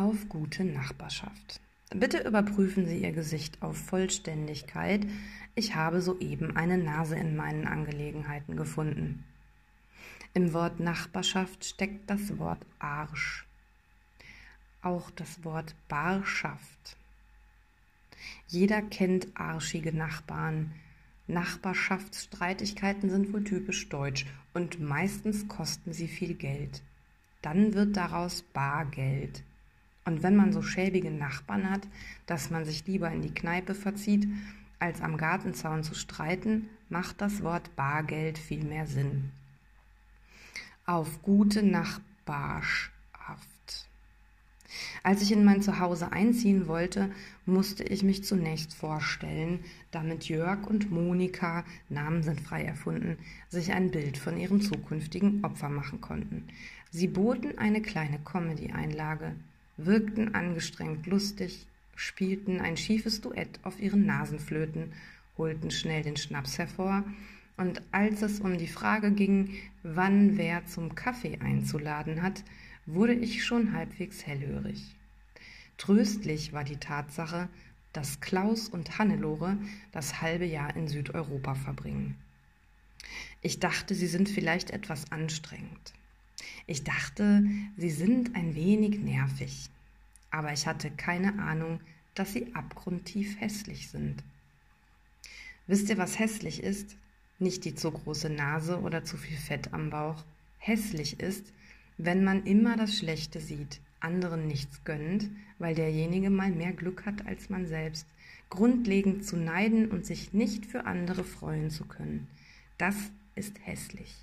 auf gute Nachbarschaft. Bitte überprüfen Sie Ihr Gesicht auf Vollständigkeit. Ich habe soeben eine Nase in meinen Angelegenheiten gefunden. Im Wort Nachbarschaft steckt das Wort Arsch. Auch das Wort Barschaft. Jeder kennt arschige Nachbarn. Nachbarschaftsstreitigkeiten sind wohl typisch deutsch und meistens kosten sie viel Geld. Dann wird daraus Bargeld. Und wenn man so schäbige Nachbarn hat, dass man sich lieber in die Kneipe verzieht, als am Gartenzaun zu streiten, macht das Wort Bargeld viel mehr Sinn. Auf gute Nachbarschaft. Als ich in mein Zuhause einziehen wollte, musste ich mich zunächst vorstellen, damit Jörg und Monika, Namen sind frei erfunden, sich ein Bild von ihrem zukünftigen Opfer machen konnten. Sie boten eine kleine Comedy-Einlage wirkten angestrengt lustig, spielten ein schiefes Duett auf ihren Nasenflöten, holten schnell den Schnaps hervor, und als es um die Frage ging, wann wer zum Kaffee einzuladen hat, wurde ich schon halbwegs hellhörig. Tröstlich war die Tatsache, dass Klaus und Hannelore das halbe Jahr in Südeuropa verbringen. Ich dachte, sie sind vielleicht etwas anstrengend. Ich dachte, sie sind ein wenig nervig, aber ich hatte keine Ahnung, dass sie abgrundtief hässlich sind. Wisst ihr, was hässlich ist? Nicht die zu große Nase oder zu viel Fett am Bauch. Hässlich ist, wenn man immer das Schlechte sieht, anderen nichts gönnt, weil derjenige mal mehr Glück hat als man selbst, grundlegend zu neiden und sich nicht für andere freuen zu können. Das ist hässlich.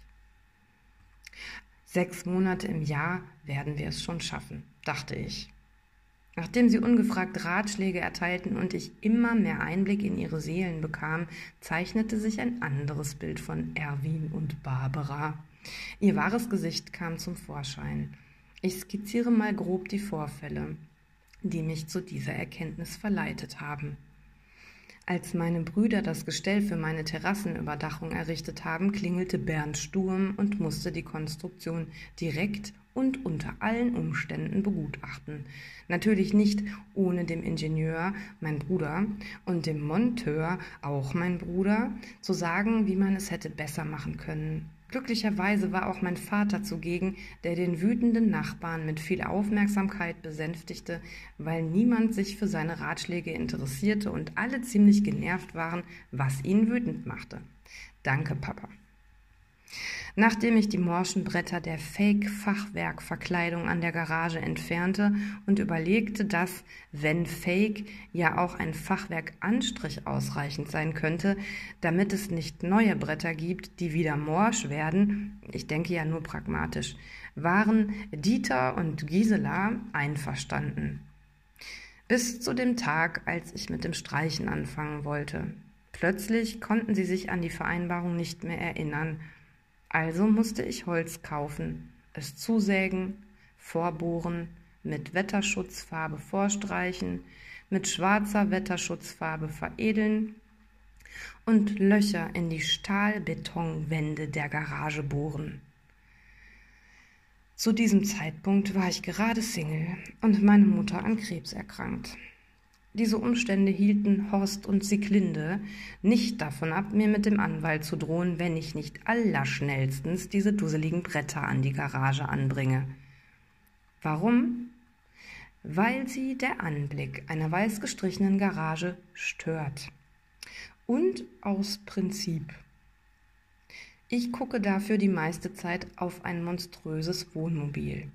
Sechs Monate im Jahr werden wir es schon schaffen, dachte ich. Nachdem sie ungefragt Ratschläge erteilten und ich immer mehr Einblick in ihre Seelen bekam, zeichnete sich ein anderes Bild von Erwin und Barbara. Ihr wahres Gesicht kam zum Vorschein. Ich skizziere mal grob die Vorfälle, die mich zu dieser Erkenntnis verleitet haben. Als meine Brüder das Gestell für meine Terrassenüberdachung errichtet haben, klingelte Bernd Sturm und musste die Konstruktion direkt und unter allen Umständen begutachten. Natürlich nicht ohne dem Ingenieur, mein Bruder, und dem Monteur, auch mein Bruder, zu sagen, wie man es hätte besser machen können. Glücklicherweise war auch mein Vater zugegen, der den wütenden Nachbarn mit viel Aufmerksamkeit besänftigte, weil niemand sich für seine Ratschläge interessierte und alle ziemlich genervt waren, was ihn wütend machte. Danke, Papa. Nachdem ich die morschen Bretter der Fake-Fachwerkverkleidung an der Garage entfernte und überlegte, dass, wenn Fake, ja auch ein Fachwerkanstrich ausreichend sein könnte, damit es nicht neue Bretter gibt, die wieder morsch werden, ich denke ja nur pragmatisch, waren Dieter und Gisela einverstanden. Bis zu dem Tag, als ich mit dem Streichen anfangen wollte. Plötzlich konnten sie sich an die Vereinbarung nicht mehr erinnern also musste ich Holz kaufen, es zusägen, vorbohren, mit Wetterschutzfarbe vorstreichen, mit schwarzer Wetterschutzfarbe veredeln und Löcher in die Stahlbetonwände der Garage bohren. Zu diesem Zeitpunkt war ich gerade Single und meine Mutter an Krebs erkrankt. Diese Umstände hielten Horst und Sieglinde nicht davon ab, mir mit dem Anwalt zu drohen, wenn ich nicht allerschnellstens diese dusseligen Bretter an die Garage anbringe. Warum? Weil sie der Anblick einer weiß gestrichenen Garage stört. Und aus Prinzip. Ich gucke dafür die meiste Zeit auf ein monströses Wohnmobil.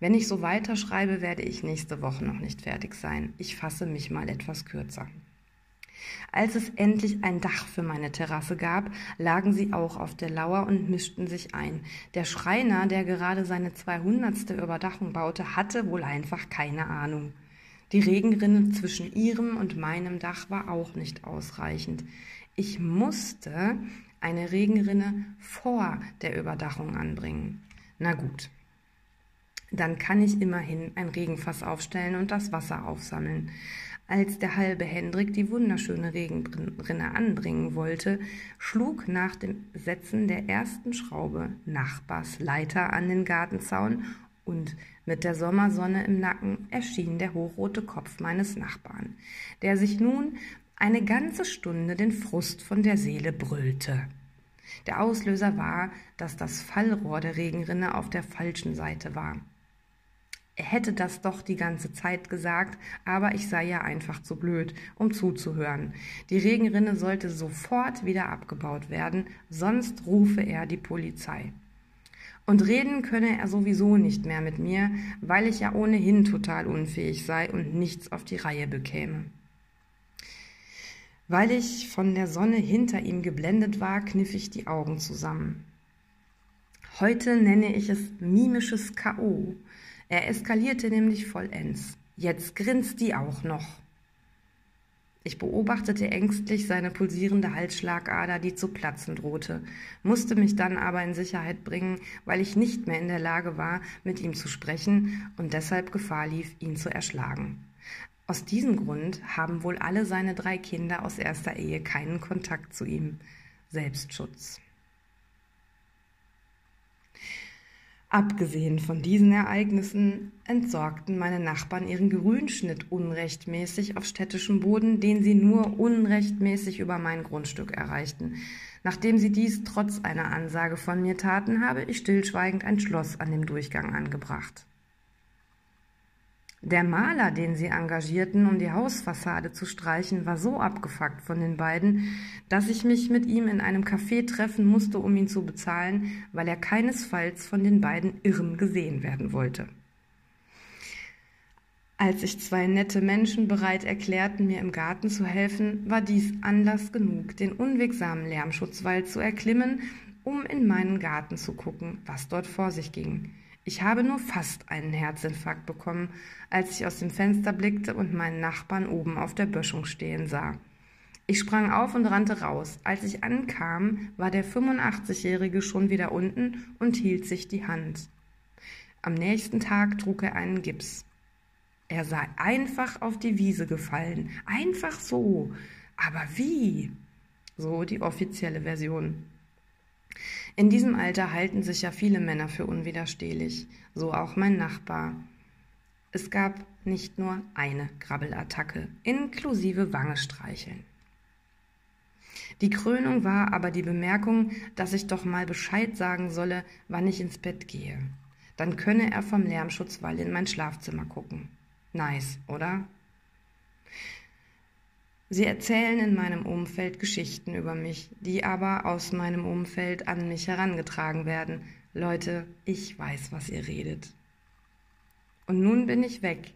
Wenn ich so weiterschreibe, werde ich nächste Woche noch nicht fertig sein. Ich fasse mich mal etwas kürzer. Als es endlich ein Dach für meine Terrasse gab, lagen sie auch auf der Lauer und mischten sich ein. Der Schreiner, der gerade seine 200. Überdachung baute, hatte wohl einfach keine Ahnung. Die Regenrinne zwischen ihrem und meinem Dach war auch nicht ausreichend. Ich musste eine Regenrinne vor der Überdachung anbringen. Na gut, dann kann ich immerhin ein Regenfass aufstellen und das Wasser aufsammeln. Als der halbe Hendrik die wunderschöne Regenrinne anbringen wollte, schlug nach dem Setzen der ersten Schraube Nachbars Leiter an den Gartenzaun Und mit der Sommersonne im Nacken erschien der hochrote Kopf meines Nachbarn, der sich nun eine ganze Stunde den Frust von der Seele brüllte. Der Auslöser war, dass das Fallrohr der Regenrinne auf der falschen Seite war. Hätte das doch die ganze Zeit gesagt, aber ich sei ja einfach zu blöd, um zuzuhören. Die Regenrinne sollte sofort wieder abgebaut werden, sonst rufe er die Polizei. Und reden könne er sowieso nicht mehr mit mir, weil ich ja ohnehin total unfähig sei und nichts auf die Reihe bekäme. Weil ich von der Sonne hinter ihm geblendet war, kniff ich die Augen zusammen. Heute nenne ich es mimisches K.O. Er eskalierte nämlich vollends. Jetzt grinst die auch noch. Ich beobachtete ängstlich seine pulsierende Halsschlagader, die zu platzen drohte, musste mich dann aber in Sicherheit bringen, weil ich nicht mehr in der Lage war, mit ihm zu sprechen und deshalb Gefahr lief, ihn zu erschlagen. Aus diesem Grund haben wohl alle seine drei Kinder aus erster Ehe keinen Kontakt zu ihm. Selbstschutz. Abgesehen von diesen Ereignissen entsorgten meine Nachbarn ihren Grünschnitt unrechtmäßig auf städtischem Boden, den sie nur unrechtmäßig über mein Grundstück erreichten. Nachdem sie dies trotz einer Ansage von mir taten, habe ich stillschweigend ein Schloss an dem Durchgang angebracht. Der Maler, den sie engagierten, um die Hausfassade zu streichen, war so abgefuckt von den beiden, dass ich mich mit ihm in einem Café treffen musste, um ihn zu bezahlen, weil er keinesfalls von den beiden Irren gesehen werden wollte. Als sich zwei nette Menschen bereit erklärten, mir im Garten zu helfen, war dies Anlass genug, den unwegsamen Lärmschutzwald zu erklimmen, um in meinen Garten zu gucken, was dort vor sich ging. Ich habe nur fast einen Herzinfarkt bekommen, als ich aus dem Fenster blickte und meinen Nachbarn oben auf der Böschung stehen sah. Ich sprang auf und rannte raus. Als ich ankam, war der 85-Jährige schon wieder unten und hielt sich die Hand. Am nächsten Tag trug er einen Gips. Er sei einfach auf die Wiese gefallen. Einfach so. Aber wie? So die offizielle Version. In diesem Alter halten sich ja viele Männer für unwiderstehlich, so auch mein Nachbar. Es gab nicht nur eine Grabbelattacke, inklusive Wange streicheln. Die Krönung war aber die Bemerkung, dass ich doch mal Bescheid sagen solle, wann ich ins Bett gehe. Dann könne er vom Lärmschutzwall in mein Schlafzimmer gucken. Nice, oder? Sie erzählen in meinem Umfeld Geschichten über mich, die aber aus meinem Umfeld an mich herangetragen werden. Leute, ich weiß, was ihr redet. Und nun bin ich weg.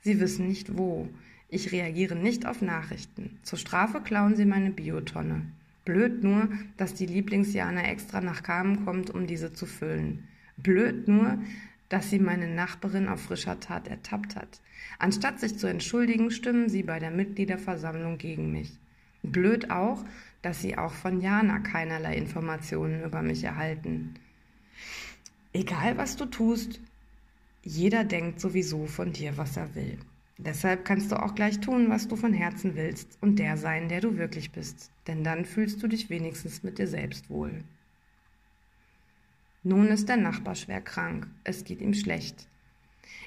Sie wissen nicht wo. Ich reagiere nicht auf Nachrichten. Zur Strafe klauen sie meine Biotonne. Blöd nur, dass die Lieblingsjana extra nach Kamen kommt, um diese zu füllen. Blöd nur, dass sie meine Nachbarin auf frischer Tat ertappt hat. Anstatt sich zu entschuldigen, stimmen sie bei der Mitgliederversammlung gegen mich. Blöd auch, dass sie auch von Jana keinerlei Informationen über mich erhalten. Egal was du tust, jeder denkt sowieso von dir, was er will. Deshalb kannst du auch gleich tun, was du von Herzen willst und der sein, der du wirklich bist, denn dann fühlst du dich wenigstens mit dir selbst wohl. Nun ist der Nachbar schwer krank, es geht ihm schlecht.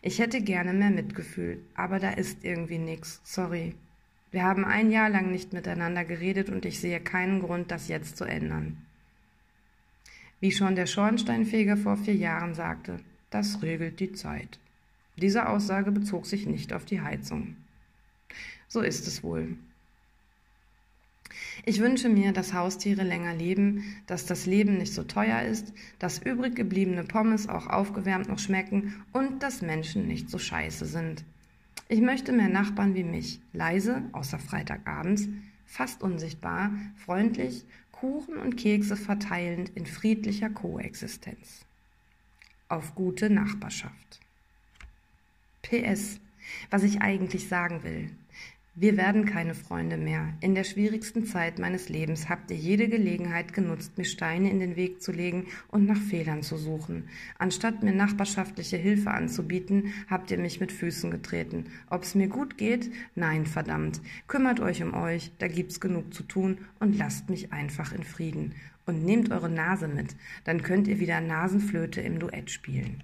Ich hätte gerne mehr Mitgefühl, aber da ist irgendwie nix, sorry. Wir haben ein Jahr lang nicht miteinander geredet und ich sehe keinen Grund, das jetzt zu ändern. Wie schon der Schornsteinfeger vor vier Jahren sagte, das regelt die Zeit. Diese Aussage bezog sich nicht auf die Heizung. So ist es wohl. Ich wünsche mir, dass Haustiere länger leben, dass das Leben nicht so teuer ist, dass übrig gebliebene Pommes auch aufgewärmt noch schmecken und dass Menschen nicht so scheiße sind. Ich möchte mehr Nachbarn wie mich, leise, außer Freitagabends, fast unsichtbar, freundlich, Kuchen und Kekse verteilend in friedlicher Koexistenz. Auf gute Nachbarschaft. PS, was ich eigentlich sagen will. Wir werden keine Freunde mehr. In der schwierigsten Zeit meines Lebens habt ihr jede Gelegenheit genutzt, mir Steine in den Weg zu legen und nach Fehlern zu suchen. Anstatt mir nachbarschaftliche Hilfe anzubieten, habt ihr mich mit Füßen getreten. Ob's mir gut geht? Nein, verdammt. Kümmert euch um euch, da gibt's genug zu tun und lasst mich einfach in Frieden. Und nehmt eure Nase mit, dann könnt ihr wieder Nasenflöte im Duett spielen.